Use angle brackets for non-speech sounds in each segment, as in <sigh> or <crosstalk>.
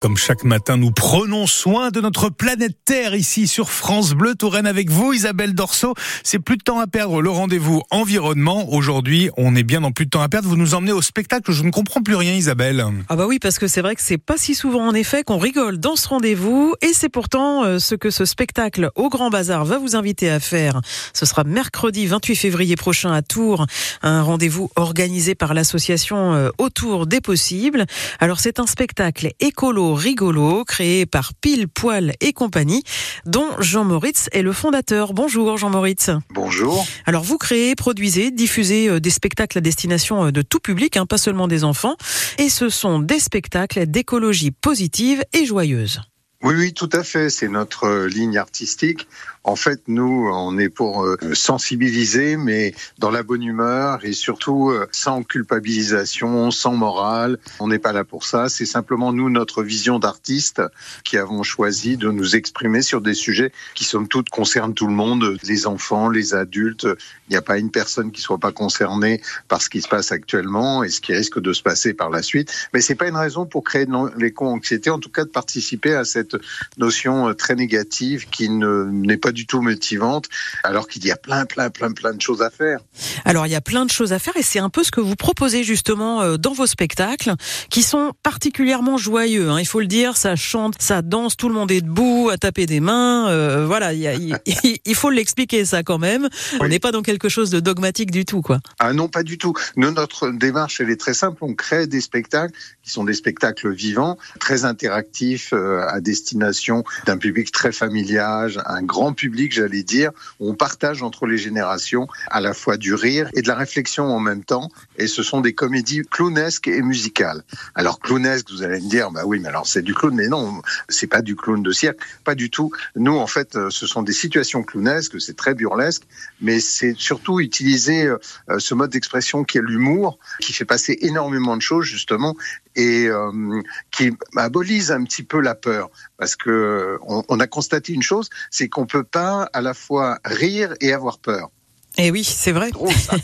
Comme chaque matin, nous prenons soin de notre planète Terre ici sur France Bleu Touraine avec vous, Isabelle Dorso. C'est plus de temps à perdre le rendez-vous environnement. Aujourd'hui, on est bien dans plus de temps à perdre. Vous nous emmenez au spectacle. Je ne comprends plus rien, Isabelle. Ah bah oui, parce que c'est vrai que c'est pas si souvent en effet qu'on rigole dans ce rendez-vous et c'est pourtant euh, ce que ce spectacle au Grand Bazar va vous inviter à faire. Ce sera mercredi 28 février prochain à Tours, un rendez-vous organisé par l'association euh, Autour des possibles. Alors c'est un spectacle écolo rigolo créé par Pile, Poil et compagnie, dont Jean Moritz est le fondateur. Bonjour Jean Moritz. Bonjour. Alors vous créez, produisez, diffusez euh, des spectacles à destination euh, de tout public, hein, pas seulement des enfants, et ce sont des spectacles d'écologie positive et joyeuse. Oui, oui, tout à fait. C'est notre euh, ligne artistique. En fait, nous, on est pour euh, sensibiliser, mais dans la bonne humeur et surtout euh, sans culpabilisation, sans morale. On n'est pas là pour ça. C'est simplement nous, notre vision d'artiste, qui avons choisi de nous exprimer sur des sujets qui, somme toute, concernent tout le monde, les enfants, les adultes. Il n'y a pas une personne qui soit pas concernée par ce qui se passe actuellement et ce qui risque de se passer par la suite. Mais c'est pas une raison pour créer l'éco-anxiété, en tout cas de participer à cette notion euh, très négative qui n'est pas du tout motivante, alors qu'il y a plein, plein, plein, plein de choses à faire. Alors il y a plein de choses à faire et c'est un peu ce que vous proposez justement euh, dans vos spectacles, qui sont particulièrement joyeux. Hein. Il faut le dire, ça chante, ça danse, tout le monde est debout, à taper des mains. Euh, voilà, il, <laughs> faut l'expliquer ça quand même. On n'est pas dans quelque chose de dogmatique du tout, quoi. Ah non, pas du tout. notre démarche, elle est très simple. On crée des spectacles qui sont des spectacles vivants, très interactifs, à des destination d'un public très familial, un grand public, j'allais dire. On partage entre les générations à la fois du rire et de la réflexion en même temps. Et ce sont des comédies clownesques et musicales. Alors clownesque, vous allez me dire, bah oui, mais alors c'est du clown, mais non, c'est pas du clown de cirque, pas du tout. Nous, en fait, euh, ce sont des situations clownesques, c'est très burlesque, mais c'est surtout utiliser euh, ce mode d'expression qui est l'humour, qui fait passer énormément de choses justement et euh, qui abolise un petit peu la peur parce que on, a constaté une chose, c'est qu'on peut pas à la fois rire et avoir peur. Et eh oui, c'est vrai.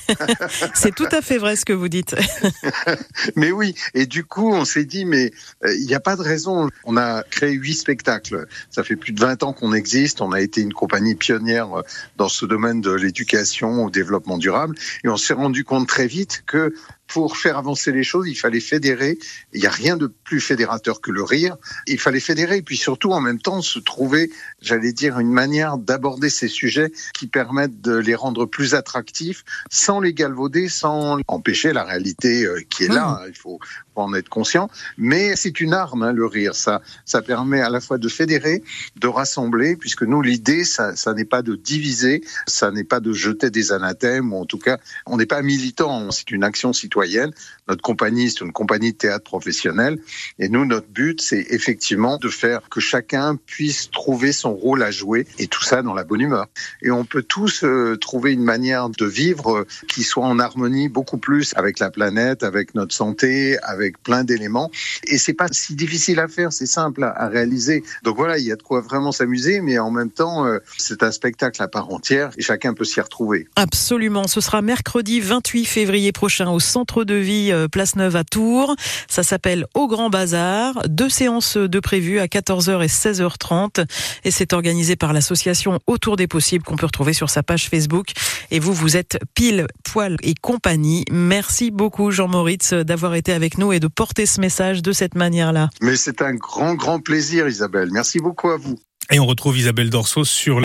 <laughs> c'est tout à fait vrai ce que vous dites. <laughs> mais oui, et du coup, on s'est dit, mais euh, il n'y a pas de raison. On a créé huit spectacles. Ça fait plus de 20 ans qu'on existe. On a été une compagnie pionnière euh, dans ce domaine de l'éducation au développement durable. Et on s'est rendu compte très vite que pour faire avancer les choses, il fallait fédérer. Il n'y a rien de plus fédérateur que le rire. Il fallait fédérer et puis surtout en même temps se trouver, j'allais dire, une manière d'aborder ces sujets qui permettent de les rendre plus attractifs sans les galvauder, sans empêcher la réalité euh, qui est là. Il faut, en être conscient. Mais c'est une arme, hein, le rire. Ça, ça permet à la fois de fédérer, de rassembler, puisque nous, l'idée, ça, ça n'est pas de diviser, ça n'est pas de jeter des anathèmes, ou en tout cas, on n'est pas militant. C'est une action citoyenne notre compagnie, c'est une compagnie de théâtre professionnel. Et nous, notre but, c'est effectivement de faire que chacun puisse trouver son rôle à jouer et tout ça dans la bonne humeur. Et on peut tous euh, trouver une manière de vivre euh, qui soit en harmonie beaucoup plus avec la planète, avec notre santé, avec plein d'éléments. Et c'est pas si difficile à faire, c'est simple à, réaliser. Donc voilà, il y a de quoi vraiment s'amuser, mais en même temps, euh, c'est un spectacle à part entière et chacun peut s'y retrouver. Absolument. Ce sera mercredi 28 février prochain au centre centre de vie euh, Place Neuve à Tours. Ça s'appelle Au Grand Bazar. Deux séances de prévues à 14h et 16h30. Et c'est organisé par l'association Autour des possibles qu'on peut retrouver sur sa page Facebook. Et vous, vous êtes pile, poil et compagnie. Merci beaucoup, Jean Moritz, d'avoir été avec nous et de porter ce message de cette manière-là. Mais c'est un grand, grand plaisir, Isabelle. Merci beaucoup à vous. Et on retrouve Isabelle Dorso sur